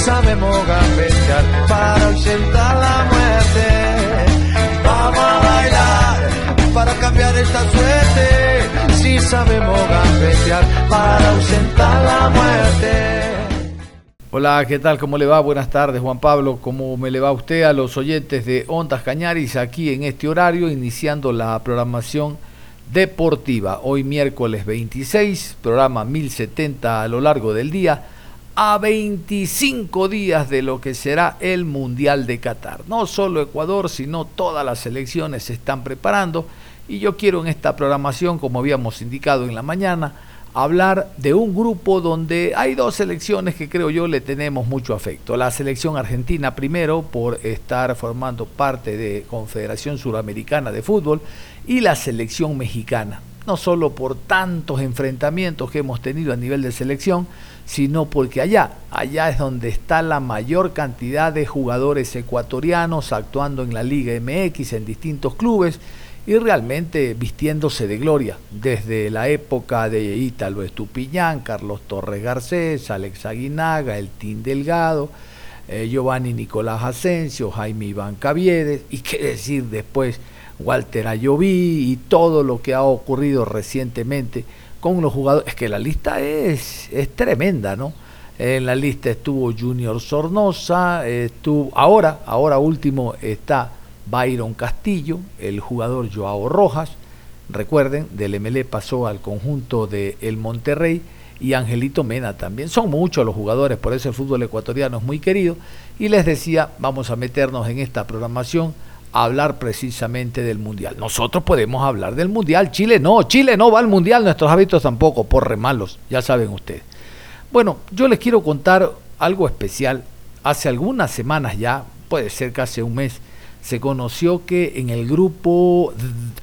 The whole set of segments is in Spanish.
Sabemos gambetear para ausentar la muerte. Vamos a bailar para cambiar esta suerte. Si sabemos gambetear para ausentar la muerte. Hola, ¿qué tal? ¿Cómo le va? Buenas tardes, Juan Pablo. ¿Cómo me le va a usted a los oyentes de Ondas Cañaris aquí en este horario, iniciando la programación deportiva? Hoy miércoles 26, programa 1070 a lo largo del día a 25 días de lo que será el Mundial de Qatar. No solo Ecuador, sino todas las selecciones se están preparando y yo quiero en esta programación, como habíamos indicado en la mañana, hablar de un grupo donde hay dos selecciones que creo yo le tenemos mucho afecto. La selección argentina primero por estar formando parte de Confederación Suramericana de Fútbol y la selección mexicana. No solo por tantos enfrentamientos que hemos tenido a nivel de selección, sino porque allá, allá es donde está la mayor cantidad de jugadores ecuatorianos actuando en la Liga MX en distintos clubes y realmente vistiéndose de gloria, desde la época de Ítalo Estupiñán, Carlos Torres Garcés, Alex Aguinaga, El Tin Delgado, eh, Giovanni Nicolás Asensio, Jaime Iván Caviedes, y qué decir después Walter Ayoví y todo lo que ha ocurrido recientemente con los jugadores. Es que la lista es, es tremenda, ¿no? En la lista estuvo Junior Sornosa, estuvo, ahora, ahora último está Byron Castillo, el jugador Joao Rojas, recuerden, del MLE pasó al conjunto de El Monterrey y Angelito Mena también. Son muchos los jugadores, por eso el fútbol ecuatoriano es muy querido. Y les decía, vamos a meternos en esta programación hablar precisamente del Mundial. Nosotros podemos hablar del Mundial, Chile no, Chile no va al Mundial, nuestros hábitos tampoco, por remalos, ya saben ustedes. Bueno, yo les quiero contar algo especial. Hace algunas semanas ya, puede ser casi un mes, se conoció que en el grupo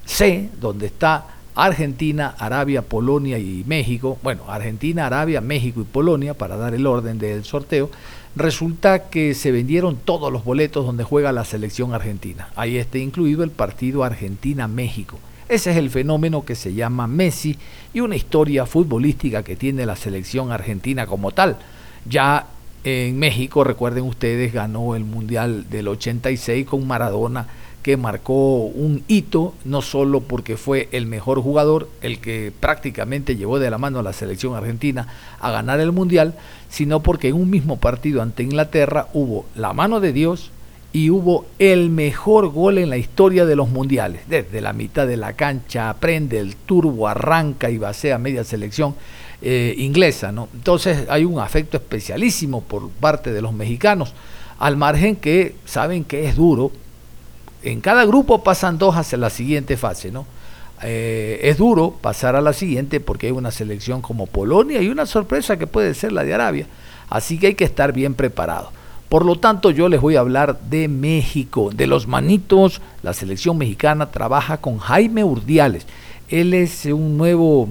C, donde está Argentina, Arabia, Polonia y México, bueno, Argentina, Arabia, México y Polonia, para dar el orden del sorteo, Resulta que se vendieron todos los boletos donde juega la selección argentina. Ahí está incluido el partido Argentina-México. Ese es el fenómeno que se llama Messi y una historia futbolística que tiene la selección argentina como tal. Ya en México, recuerden ustedes, ganó el Mundial del 86 con Maradona que marcó un hito, no solo porque fue el mejor jugador, el que prácticamente llevó de la mano a la selección argentina a ganar el Mundial, sino porque en un mismo partido ante Inglaterra hubo la mano de Dios y hubo el mejor gol en la historia de los mundiales. Desde la mitad de la cancha prende el turbo, arranca y basea media selección eh, inglesa. ¿no? Entonces hay un afecto especialísimo por parte de los mexicanos, al margen que saben que es duro en cada grupo pasan dos hacia la siguiente fase, ¿no? Eh, es duro pasar a la siguiente porque hay una selección como Polonia y una sorpresa que puede ser la de Arabia. Así que hay que estar bien preparado. Por lo tanto, yo les voy a hablar de México, de los manitos. La selección mexicana trabaja con Jaime Urdiales. Él es un nuevo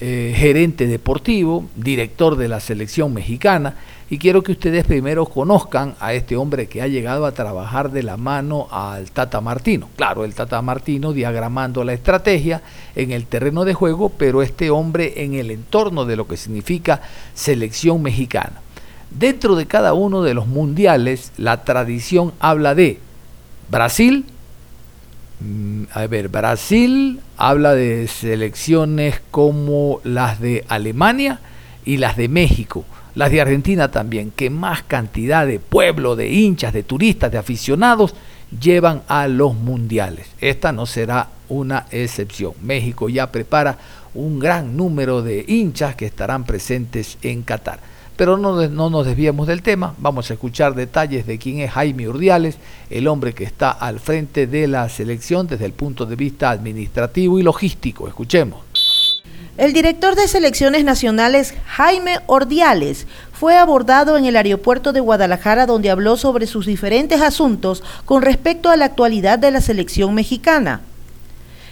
eh, gerente deportivo, director de la selección mexicana y quiero que ustedes primero conozcan a este hombre que ha llegado a trabajar de la mano al Tata Martino. Claro, el Tata Martino diagramando la estrategia en el terreno de juego, pero este hombre en el entorno de lo que significa selección mexicana. Dentro de cada uno de los mundiales, la tradición habla de Brasil, a ver, Brasil habla de selecciones como las de Alemania y las de México las de Argentina también, que más cantidad de pueblo, de hinchas, de turistas, de aficionados llevan a los mundiales. Esta no será una excepción. México ya prepara un gran número de hinchas que estarán presentes en Qatar. Pero no, no nos desviamos del tema, vamos a escuchar detalles de quién es Jaime Urdiales, el hombre que está al frente de la selección desde el punto de vista administrativo y logístico. Escuchemos. El director de selecciones nacionales, Jaime Ordiales, fue abordado en el aeropuerto de Guadalajara donde habló sobre sus diferentes asuntos con respecto a la actualidad de la selección mexicana.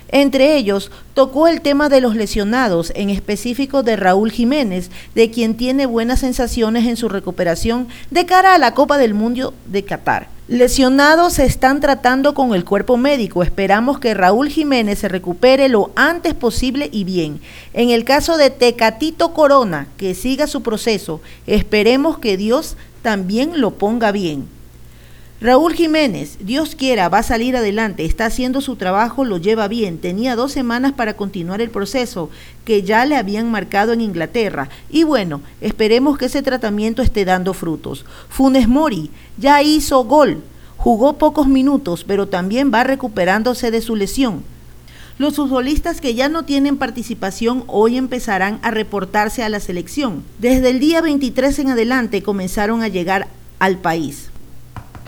Entre ellos, tocó el tema de los lesionados, en específico de Raúl Jiménez, de quien tiene buenas sensaciones en su recuperación de cara a la Copa del Mundo de Qatar. Lesionados se están tratando con el cuerpo médico. Esperamos que Raúl Jiménez se recupere lo antes posible y bien. En el caso de Tecatito Corona, que siga su proceso, esperemos que Dios también lo ponga bien. Raúl Jiménez, Dios quiera, va a salir adelante, está haciendo su trabajo, lo lleva bien, tenía dos semanas para continuar el proceso que ya le habían marcado en Inglaterra y bueno, esperemos que ese tratamiento esté dando frutos. Funes Mori ya hizo gol, jugó pocos minutos, pero también va recuperándose de su lesión. Los futbolistas que ya no tienen participación hoy empezarán a reportarse a la selección. Desde el día 23 en adelante comenzaron a llegar al país.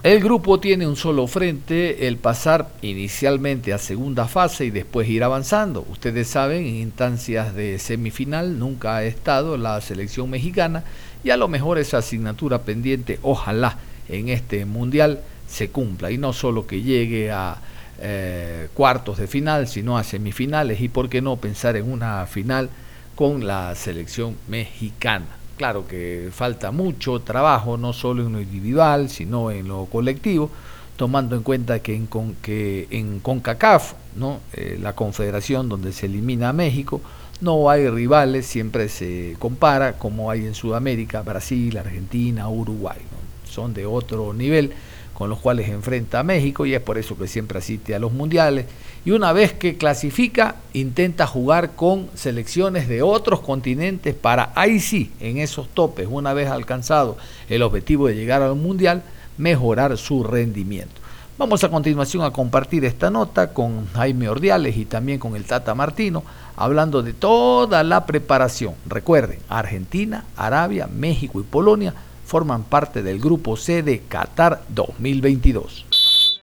El grupo tiene un solo frente, el pasar inicialmente a segunda fase y después ir avanzando. Ustedes saben, en instancias de semifinal nunca ha estado la selección mexicana y a lo mejor esa asignatura pendiente, ojalá en este mundial se cumpla y no solo que llegue a eh, cuartos de final, sino a semifinales y por qué no pensar en una final con la selección mexicana. Claro que falta mucho trabajo, no solo en lo individual, sino en lo colectivo, tomando en cuenta que en, que en CONCACAF, ¿no? Eh, la confederación donde se elimina a México, no hay rivales, siempre se compara como hay en Sudamérica, Brasil, Argentina, Uruguay. Son de otro nivel con los cuales enfrenta a México y es por eso que siempre asiste a los mundiales. Y una vez que clasifica, intenta jugar con selecciones de otros continentes para ahí sí, en esos topes, una vez alcanzado el objetivo de llegar al mundial, mejorar su rendimiento. Vamos a continuación a compartir esta nota con Jaime Ordiales y también con el Tata Martino, hablando de toda la preparación. Recuerden, Argentina, Arabia, México y Polonia forman parte del Grupo C de Qatar 2022.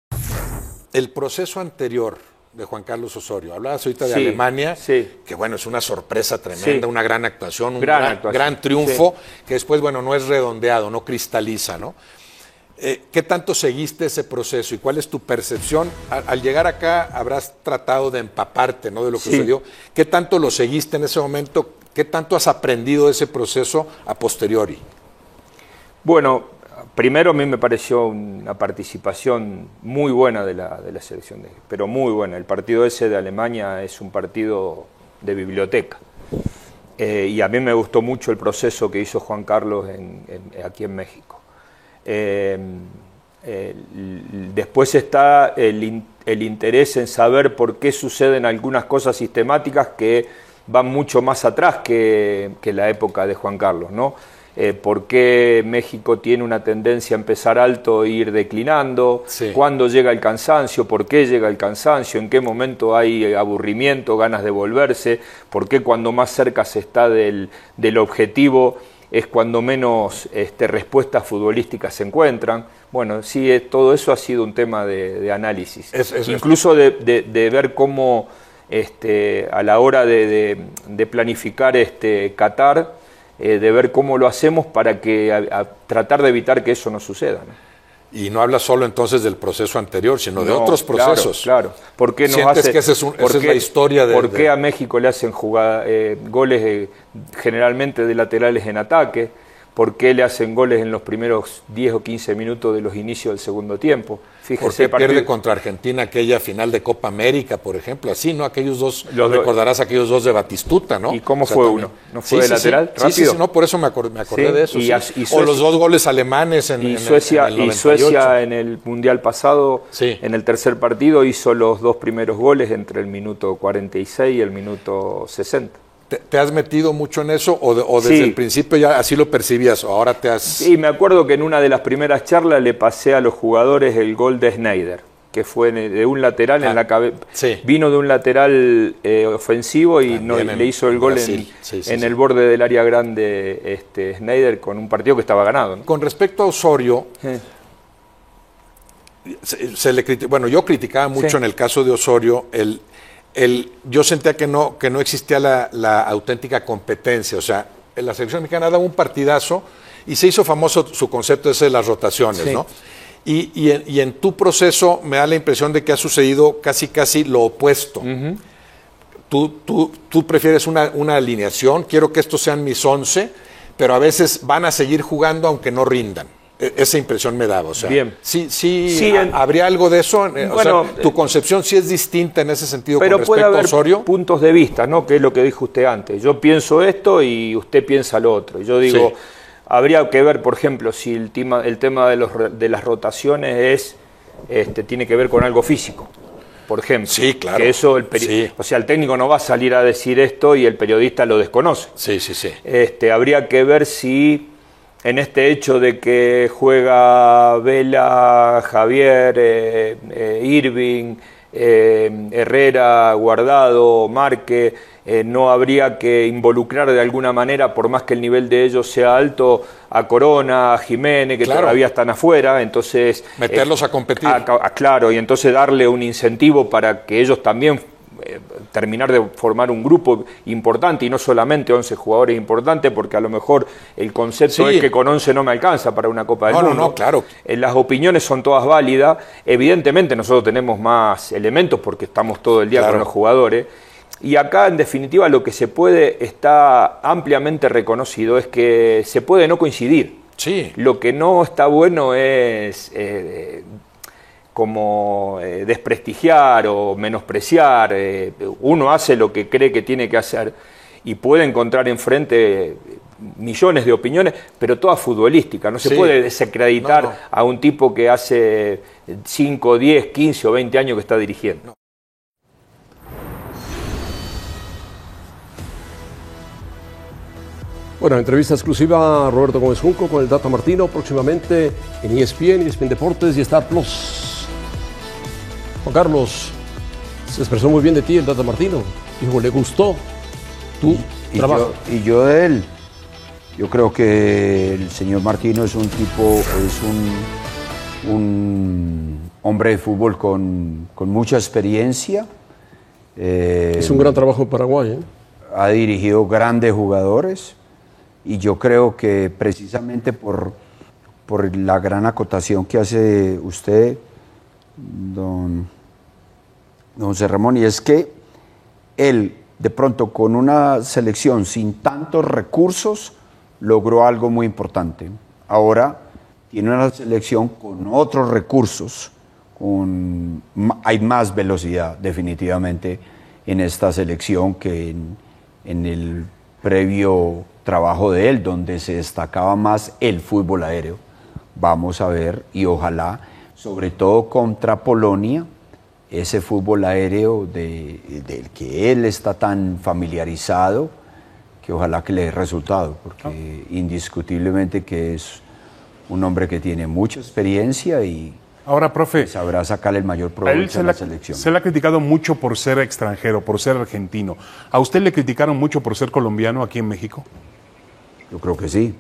El proceso anterior de Juan Carlos Osorio, hablabas ahorita de Alemania, que bueno, es una sorpresa tremenda, una gran actuación, un gran, triunfo, que después, bueno, no es redondeado, no cristaliza, ¿no? Eh, ¿Qué tanto seguiste ese proceso y cuál es tu percepción? Al, llegar acá habrás tratado de empaparte ¿no? de lo que sucedió. ¿Qué tanto lo seguiste en ese momento? ¿Qué tanto has aprendido de ese proceso a posteriori? Bueno, primero a mí me pareció una participación muy buena de la, de la selección, de, pero muy buena. El partido ese de Alemania es un partido de biblioteca. Eh, y a mí me gustó mucho el proceso que hizo Juan Carlos aquí en México. Eh, después está el, interés en saber por qué suceden algunas cosas sistemáticas que van mucho más atrás que, que la época de Juan Carlos, ¿no? Eh, por qué México tiene una tendencia a empezar alto e ir declinando, cuándo llega el cansancio, por qué llega el cansancio, en qué momento hay aburrimiento, ganas de volverse, por qué cuando más cerca se está del, objetivo es cuando menos este, respuestas futbolísticas se encuentran. Bueno, sí, todo eso ha sido un tema de, análisis. Incluso de, ver cómo este, a la hora de, planificar este, Qatar, eh, de ver cómo lo hacemos para que tratar de evitar que eso no suceda. Y no habla solo entonces del proceso anterior, sino de otros procesos. Claro, claro. ¿Por qué ¿Sientes que esa es, la historia de... ¿Por qué a México le hacen jugar, eh, goles generalmente de laterales en ataque? ¿Por qué le hacen goles en los primeros 10 o 15 minutos de los inicios del segundo tiempo? Fíjese, ¿Por qué pierde contra Argentina aquella final de Copa América, por ejemplo? Así, ¿no? Aquellos dos, los recordarás aquellos dos de Batistuta, ¿no? ¿Y cómo fue uno? ¿No fue de lateral? Sí, sí, sí, no, por eso me acordé, de eso. o los dos goles alemanes en, y Suecia, en el, y Suecia en el Mundial pasado, en el tercer partido, hizo los dos primeros goles entre el minuto 46 y el minuto 60. ¿Te, has metido mucho en eso o, desde el principio ya así lo percibías o ahora te has...? Sí, me acuerdo que en una de las primeras charlas le pasé a los jugadores el gol de Snyder. que fue de un lateral en ah, la cabeza. Vino de un lateral eh, ofensivo y no, le hizo el gol en, el borde del área grande este, Snyder con un partido que estaba ganado. Con respecto a Osorio, se, le bueno, yo criticaba mucho en el caso de Osorio el, el, yo sentía que no, que no existía la, auténtica competencia. O sea, en la selección mexicana daba un partidazo y se hizo famoso su concepto ese de las rotaciones, ¿no? Y, en, tu proceso me da la impresión de que ha sucedido casi, casi lo opuesto. tú, tú, tú, prefieres una, una, alineación, quiero que estos sean mis once, pero a veces van a seguir jugando aunque no rindan. E, esa impresión me daba. O sea, Bien. Sí, sí, habría algo de eso. bueno, tu eh, concepción sí es distinta en ese sentido pero con respecto puede haber a Osorio. puntos de vista, ¿no? Que es lo que dijo usted antes. Yo pienso esto y usted piensa lo otro. Yo digo. Habría que ver, por ejemplo, si el tema, el tema de, los, de las rotaciones es, este, tiene que ver con algo físico. Por ejemplo, sí, claro. que eso el o sea, el técnico no va a salir a decir esto y el periodista lo desconoce. Sí, sí, sí. Este, habría que ver si en este hecho de que juega Vela, Javier, eh, eh, Irving, eh, Herrera, Guardado, Marque, no habría que involucrar de alguna manera, por más que el nivel de ellos sea alto, a Corona, a Jiménez, que todavía están afuera, entonces... Meterlos a competir. claro, y entonces darle un incentivo para que ellos también eh, terminar de formar un grupo importante y no solamente 11 jugadores importantes, porque a lo mejor el concepto es que con 11 no me alcanza para una Copa del Mundo. No, no, claro. las opiniones son todas válidas. Evidentemente nosotros tenemos más elementos porque estamos todo el día con los jugadores y acá, en definitiva, lo que se puede, está ampliamente reconocido, es que se puede no coincidir. Sí. Lo que no está bueno es eh, como eh, desprestigiar o menospreciar. Eh, uno hace lo que cree que tiene que hacer y puede encontrar enfrente millones de opiniones, pero todas futbolísticas. No se puede desacreditar a un tipo que hace 5, 10, 15 o 20 años que está dirigiendo. Bueno, entrevista exclusiva a Roberto Gómez Junco con el Data Martino, próximamente en ESPN, ESPN Deportes y Star Plus. Juan Carlos, se expresó muy bien de ti el Data Martino. Dijo, le gustó tu trabajo. y yo de él. Yo creo que el señor Martino es un tipo, es un, un hombre de fútbol con, mucha experiencia. es un gran trabajo en Paraguay. ¿eh? Ha dirigido grandes jugadores y yo creo que precisamente por, por la gran acotación que hace usted, don, don Ramón, y es que él de pronto con una selección sin tantos recursos logró algo muy importante. Ahora tiene una selección con otros recursos, hay más velocidad definitivamente en esta selección que en, en el previo trabajo de él, donde se destacaba más el fútbol aéreo. Vamos a ver y ojalá, sobre todo contra Polonia, ese fútbol aéreo del que él está tan familiarizado, que ojalá que le dé resultado, porque indiscutiblemente que es un hombre que tiene mucha experiencia y Ahora, profe. Sabrá sacarle el mayor provecho a, la, selección. Se le ha criticado mucho por ser extranjero, por ser argentino. ¿A usted le criticaron mucho por ser colombiano aquí en México? Yo creo que sí.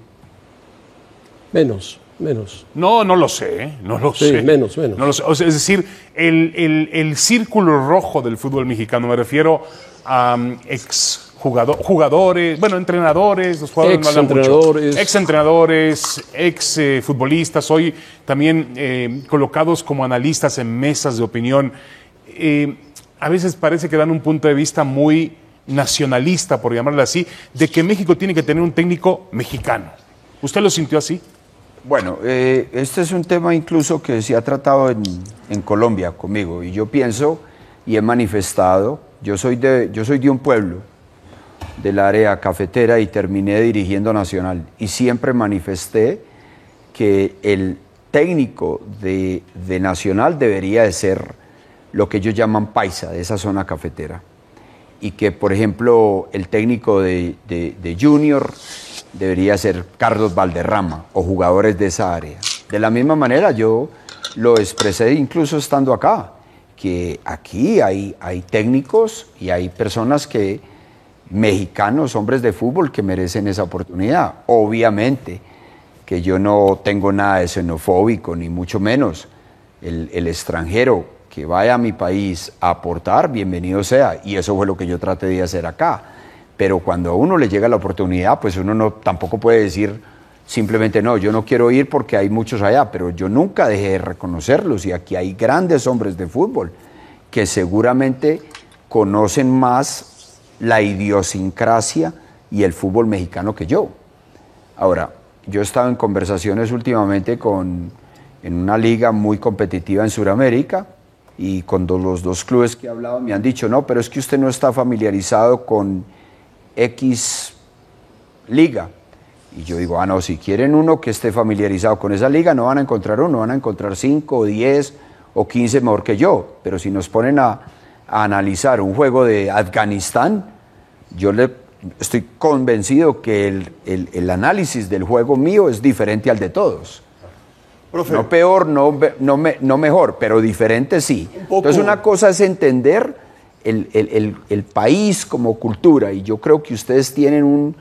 Menos, menos. No, no lo sé, ¿eh? no lo sé. menos, menos. es decir, el, círculo rojo del fútbol mexicano, me refiero a um, ex jugadores, bueno, entrenadores, los jugadores ex entrenadores. ex entrenadores, ex eh, futbolistas, hoy también eh, colocados como analistas en mesas de opinión. a veces parece que dan un punto de vista muy nacionalista, por llamarlo así, de que México tiene que tener un técnico mexicano. ¿Usted lo sintió así? Bueno, eh, este es un tema incluso que se ha tratado en, Colombia conmigo y yo pienso y he manifestado, yo soy, de, yo soy de un pueblo del área cafetera y terminé dirigiendo Nacional y siempre manifesté que el técnico de, de Nacional debería de ser lo que ellos llaman paisa de esa zona cafetera y que, por ejemplo, el técnico de, Junior debería ser Carlos Valderrama o jugadores de esa área. De la misma manera, yo lo expresé incluso estando acá, que aquí hay, hay técnicos y hay personas que, mexicanos, hombres de fútbol, que merecen esa oportunidad. Obviamente que yo no tengo nada de xenofóbico, ni mucho menos. El, el extranjero que vaya a mi país a aportar, bienvenido sea. Y eso fue lo que yo traté de hacer acá. Pero cuando a uno le llega la oportunidad, pues uno no, tampoco puede decir simplemente no, yo no quiero ir porque hay muchos allá, pero yo nunca dejé de reconocerlos y aquí hay grandes hombres de fútbol que seguramente conocen más la idiosincrasia y el fútbol mexicano que yo. Ahora, yo he estado en conversaciones últimamente con, en una liga muy competitiva en Sudamérica y con los dos clubes que he hablado me han dicho, no, pero es que usted no está familiarizado con X liga. Y yo digo, ah, no, si quieren uno que esté familiarizado con esa liga, no van a encontrar uno, van a encontrar 5 o 10 o 15 mejor que yo. Pero si nos ponen a, analizar un juego de Afganistán, yo le estoy convencido que el, el, análisis del juego mío es diferente al de todos. No peor, no, no, no, mejor, pero diferente sí. Entonces una cosa es entender el, el país como cultura y yo creo que ustedes tienen un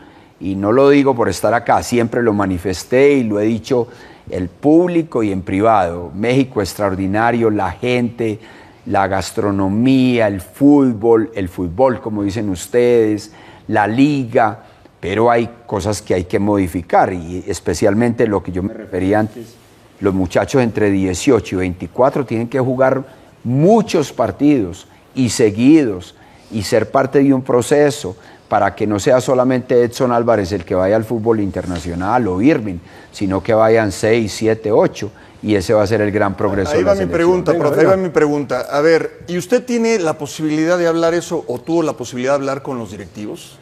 y no lo digo por estar acá, siempre lo manifesté y lo he dicho el público y en privado. México extraordinario, la gente, la gastronomía, el fútbol, el fútbol como dicen ustedes, la liga, pero hay cosas que hay que modificar y especialmente lo que yo me refería antes, los muchachos entre 18 y 24 tienen que jugar muchos partidos y seguidos y ser parte de un proceso para que no sea solamente Edson Álvarez el que vaya al fútbol internacional o Irving, sino que vayan 6, 7, 8 y ese va a ser el gran progreso. Ahí va mi pregunta, profe, ahí va mi pregunta. A ver, ¿y usted tiene la posibilidad de hablar eso o tuvo la posibilidad de hablar con los directivos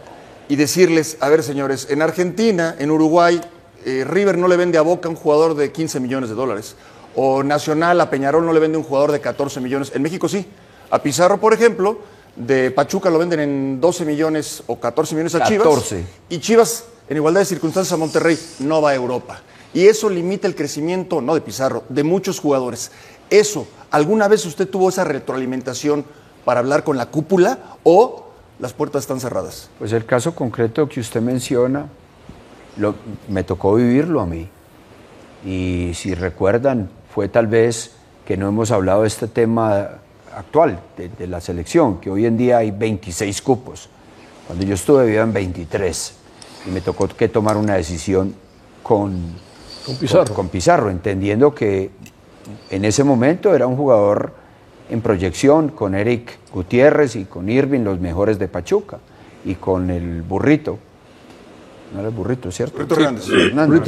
y decirles, a ver señores, en Argentina, en Uruguay, eh, River no le vende a Boca un jugador de 15 millones de dólares o Nacional a Peñarol no le vende un jugador de 14 millones, en México sí. A Pizarro, por ejemplo, de Pachuca lo venden en 12 millones o 14 millones a Chivas. Y Chivas, en igualdad de circunstancias a Monterrey, no va a Europa. Y eso limita el crecimiento, no de Pizarro, de muchos jugadores. Eso, ¿alguna vez usted tuvo esa retroalimentación para hablar con la cúpula o las puertas están cerradas? Pues el caso concreto que usted menciona, me tocó vivirlo a mí. Y si recuerdan, fue tal vez que no hemos hablado de este tema actual de, la selección, que hoy en día hay 26 cupos. Cuando yo estuve habían 23 y me tocó que tomar una decisión con, con Pizarro. Con, Pizarro, entendiendo que en ese momento era un jugador en proyección con Eric Gutiérrez y con Irving, los mejores de Pachuca, y con el burrito. No era el burrito, ¿cierto? Burrito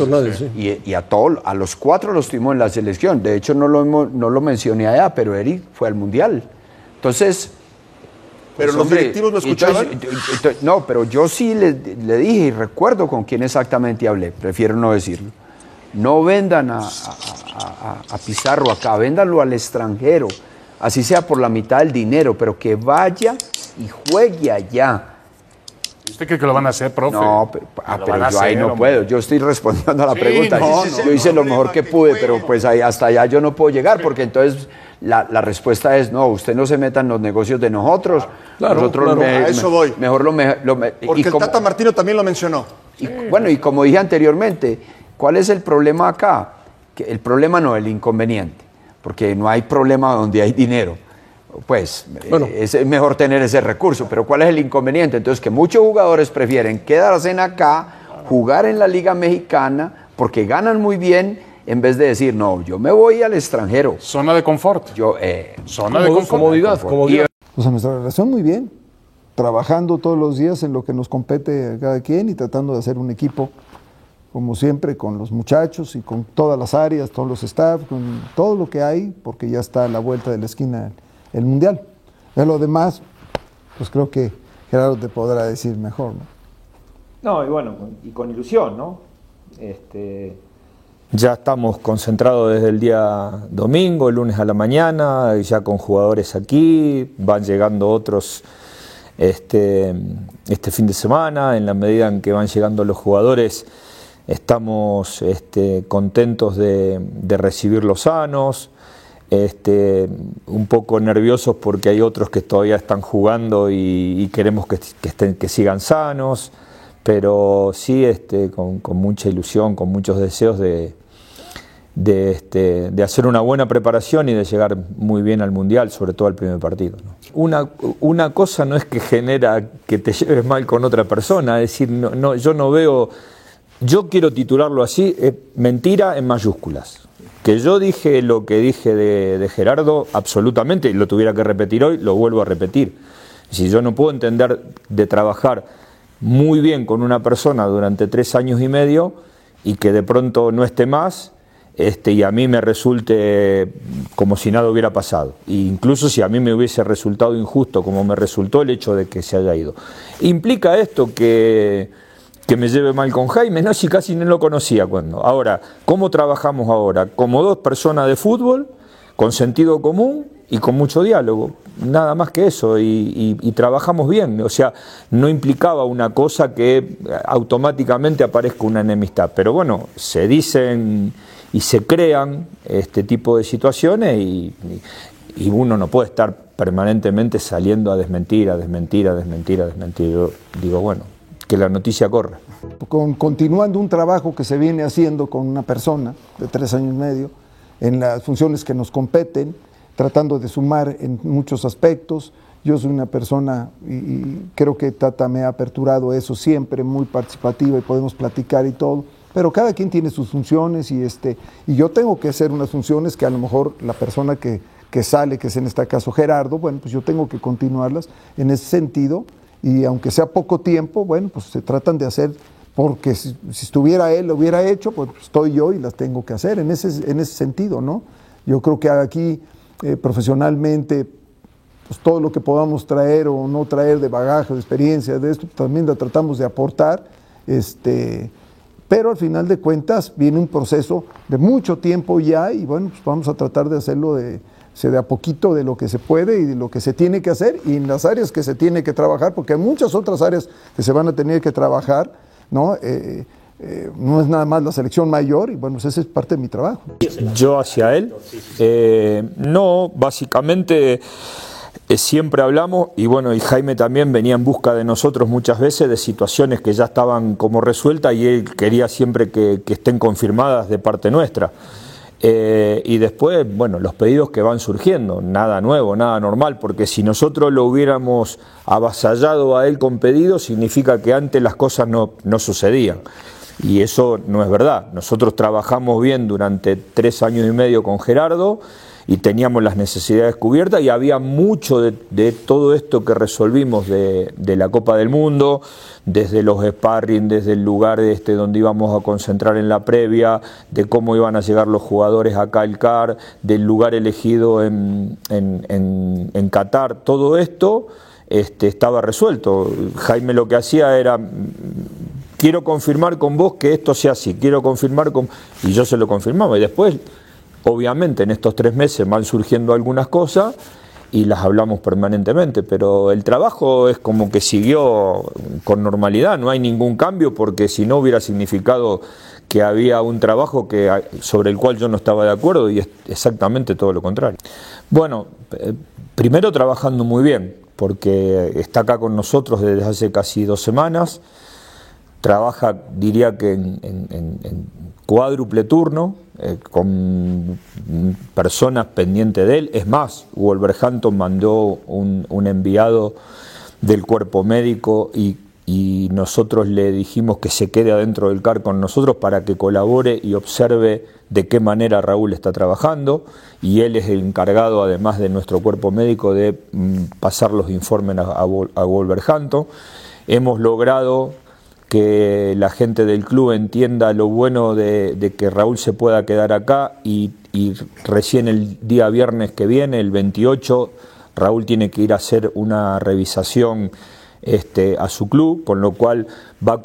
Hernández. Y, a, todos, a los cuatro los tuvimos en la selección. De hecho, no lo, no lo mencioné allá, pero Eric fue al Mundial. Entonces... ¿Pero pues, los directivos lo escuchaban? no, pero yo sí le, dije y recuerdo con quién exactamente hablé. Prefiero no decirlo. No vendan a, a Pizarro acá, véndanlo al extranjero. Así sea por la mitad del dinero, pero que vaya y juegue allá ¿Usted cree que lo van a hacer, profe? No, pero, ah, yo ahí no puedo. Yo estoy respondiendo a la pregunta. yo hice lo mejor que pude, pero pues ahí, hasta allá yo no puedo llegar, porque entonces la, la, respuesta es no, usted no se meta en los negocios de nosotros. nosotros a eso voy. Mejor lo, lo Porque el Tata Martino también lo mencionó. Y, bueno, y como dije anteriormente, ¿cuál es el problema acá? Que el problema no, el inconveniente. Porque no hay problema donde hay dinero pues es mejor tener ese recurso. Pero ¿cuál es el inconveniente? Entonces que muchos jugadores prefieren quedarse en acá, jugar en la Liga Mexicana, porque ganan muy bien, en vez de decir, no, yo me voy al extranjero. Zona de confort. Yo, eh, Zona de comodidad. comodidad. Pues a nuestra relación muy bien, trabajando todos los días en lo que nos compete a cada quien y tratando de hacer un equipo, como siempre, con los muchachos y con todas las áreas, todos los staff, con todo lo que hay, porque ya está a la vuelta de la esquina el Mundial. De lo demás, pues creo que Gerardo te podrá decir mejor. No, no y bueno, y con ilusión, ¿no? Este, ya estamos concentrados desde el día domingo, el lunes a la mañana, ya con jugadores aquí, van llegando otros este, este fin de semana, en la medida en que van llegando los jugadores, estamos este, contentos de, de recibirlos sanos, este, un poco nerviosos porque hay otros que todavía están jugando y, queremos que, estén, que sigan sanos, pero sí este, con, mucha ilusión, con muchos deseos de, de, este, de, hacer una buena preparación y de llegar muy bien al Mundial, sobre todo al primer partido. Una, una, cosa no es que genera que te lleves mal con otra persona, es decir, no, no, yo no veo, yo quiero titularlo así, mentira en mayúsculas. Que yo dije lo que dije de, Gerardo, absolutamente, y lo tuviera que repetir hoy, lo vuelvo a repetir. Si yo no puedo entender de trabajar muy bien con una persona durante tres años y medio y que de pronto no esté más, este, y a mí me resulte como si nada hubiera pasado. E incluso si a mí me hubiese resultado injusto, como me resultó el hecho de que se haya ido. ¿Implica esto que, que me lleve mal con Jaime? No, si casi no lo conocía cuando. Ahora, ¿cómo trabajamos ahora? Como dos personas de fútbol, con sentido común y con mucho diálogo. Nada más que eso, y, y trabajamos bien. O sea, no implicaba una cosa que automáticamente aparezca una enemistad. Pero bueno, se dicen y se crean este tipo de situaciones y, uno no puede estar permanentemente saliendo a desmentir, a desmentir, a desmentir, a desmentir. Yo digo, bueno, que la noticia corra. Con, continuando un trabajo que se viene haciendo con una persona de tres años y medio, en las funciones que nos competen, tratando de sumar en muchos aspectos. Yo soy una persona, y creo que Tata me ha aperturado eso siempre, muy participativa y podemos platicar y todo pero cada quien tiene sus funciones y, este, y yo tengo que hacer unas funciones que a lo mejor la persona que, que sale, que es en este caso Gerardo, bueno, pues yo tengo que continuarlas en ese sentido y aunque sea poco tiempo, bueno, pues se tratan de hacer porque si, estuviera él, lo hubiera hecho, pues estoy yo y las tengo que hacer en ese, en ese sentido, ¿no? Yo creo que aquí eh, profesionalmente, pues todo lo que podamos traer o no traer de bagaje, de experiencia, de esto, también lo tratamos de aportar, este, pero al final de cuentas viene un proceso de mucho tiempo ya y bueno, pues vamos a tratar de hacerlo de, de a poquito de lo que se puede y de lo que se tiene que hacer y en las áreas que se tiene que trabajar, porque hay muchas otras áreas que se van a tener que trabajar, ¿no? Eh, eh, no es nada más la selección mayor y bueno, pues ese es parte de mi trabajo. Yo hacia él, eh, no, básicamente siempre hablamos, y bueno, y Jaime también venía en busca de nosotros muchas veces de situaciones que ya estaban como resueltas y él quería siempre que, estén confirmadas de parte nuestra. Eh, y después, bueno, los pedidos que van surgiendo, nada nuevo, nada normal, porque si nosotros lo hubiéramos avasallado a él con pedidos, significa que antes las cosas no, no sucedían. Y eso no es verdad. Nosotros trabajamos bien durante tres años y medio con Gerardo y teníamos las necesidades cubiertas y había mucho de, todo esto que resolvimos de, la Copa del Mundo, desde los sparring, desde el lugar este donde íbamos a concentrar en la previa, de cómo iban a llegar los jugadores a Calcar, del lugar elegido en, en, Qatar, todo esto este, estaba resuelto. Jaime lo que hacía era quiero confirmar con vos que esto sea así, quiero confirmar con... Y yo se lo confirmaba y después Obviamente en estos tres meses van surgiendo algunas cosas y las hablamos permanentemente, pero el trabajo es como que siguió con normalidad, no hay ningún cambio porque si no hubiera significado que había un trabajo que, sobre el cual yo no estaba de acuerdo y es exactamente todo lo contrario. Bueno, eh, primero trabajando muy bien, porque está acá con nosotros desde hace casi dos semanas, trabaja diría que en cuádruple turno, eh, con personas pendientes de él. Es más, Wolverhampton mandó un, enviado del cuerpo médico y, nosotros le dijimos que se quede adentro del CAR con nosotros para que colabore y observe de qué manera Raúl está trabajando y él es el encargado, además de nuestro cuerpo médico, de mm, pasar los informes a, a Wolverhampton. Hemos logrado que la gente del club entienda lo bueno de, que Raúl se pueda quedar acá y, recién el día viernes que viene, el 28, Raúl tiene que ir a hacer una revisación este, a su club, con lo cual va a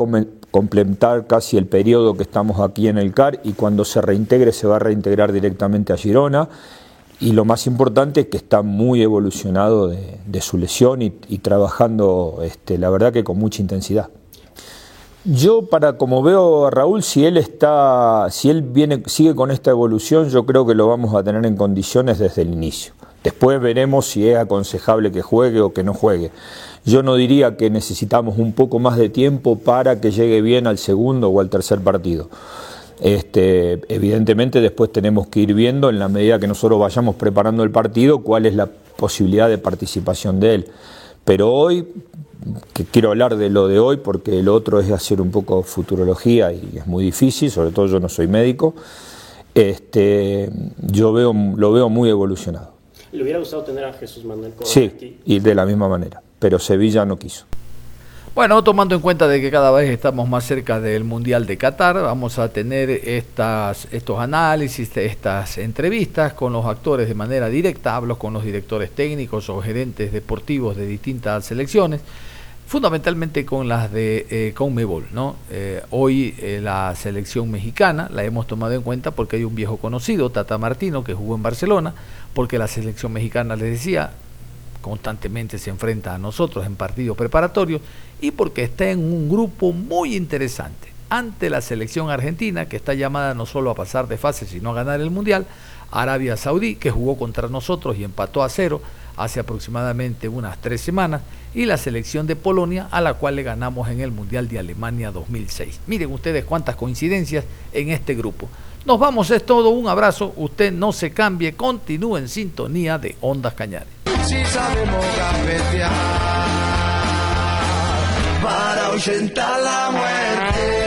complementar casi el periodo que estamos aquí en el CAR y cuando se reintegre se va a reintegrar directamente a Girona. Y lo más importante es que está muy evolucionado de, su lesión y, trabajando, este, la verdad que con mucha intensidad. Yo, para como veo a Raúl, si él está, si él viene, sigue con esta evolución, yo creo que lo vamos a tener en condiciones desde el inicio. Después veremos si es aconsejable que juegue o que no juegue. Yo no diría que necesitamos un poco más de tiempo para que llegue bien al segundo o al tercer partido. Este, evidentemente después tenemos que ir viendo en la medida que nosotros vayamos preparando el partido cuál es la posibilidad de participación de él. Pero hoy, que quiero hablar de lo de hoy porque lo otro es hacer un poco futurología y es muy difícil, sobre todo yo no soy médico, este, yo veo, lo veo muy evolucionado. ¿Le hubiera gustado tener a Jesús Manuel Sí, y de la misma manera, pero Sevilla no quiso. Bueno, tomando en cuenta de que cada vez estamos más cerca del Mundial de Qatar, vamos a tener estas, estos análisis, estas entrevistas con los actores de manera directa, hablo con los directores técnicos o gerentes deportivos de distintas selecciones, fundamentalmente con las de eh, Conmebol. ¿no? Eh, hoy eh, la selección mexicana la hemos tomado en cuenta porque hay un viejo conocido, Tata Martino, que jugó en Barcelona, porque la selección mexicana, les decía, constantemente se enfrenta a nosotros en partidos preparatorios y porque está en un grupo muy interesante ante la selección argentina que está llamada no solo a pasar de fase sino a ganar el mundial, Arabia Saudí que jugó contra nosotros y empató a cero hace aproximadamente unas tres semanas y la selección de Polonia a la cual le ganamos en el Mundial de Alemania 2006. Miren ustedes cuántas coincidencias en este grupo. Nos vamos, es todo, un abrazo, usted no se cambie, continúe en sintonía de Ondas Cañares si sabemos gambetear para la muerte.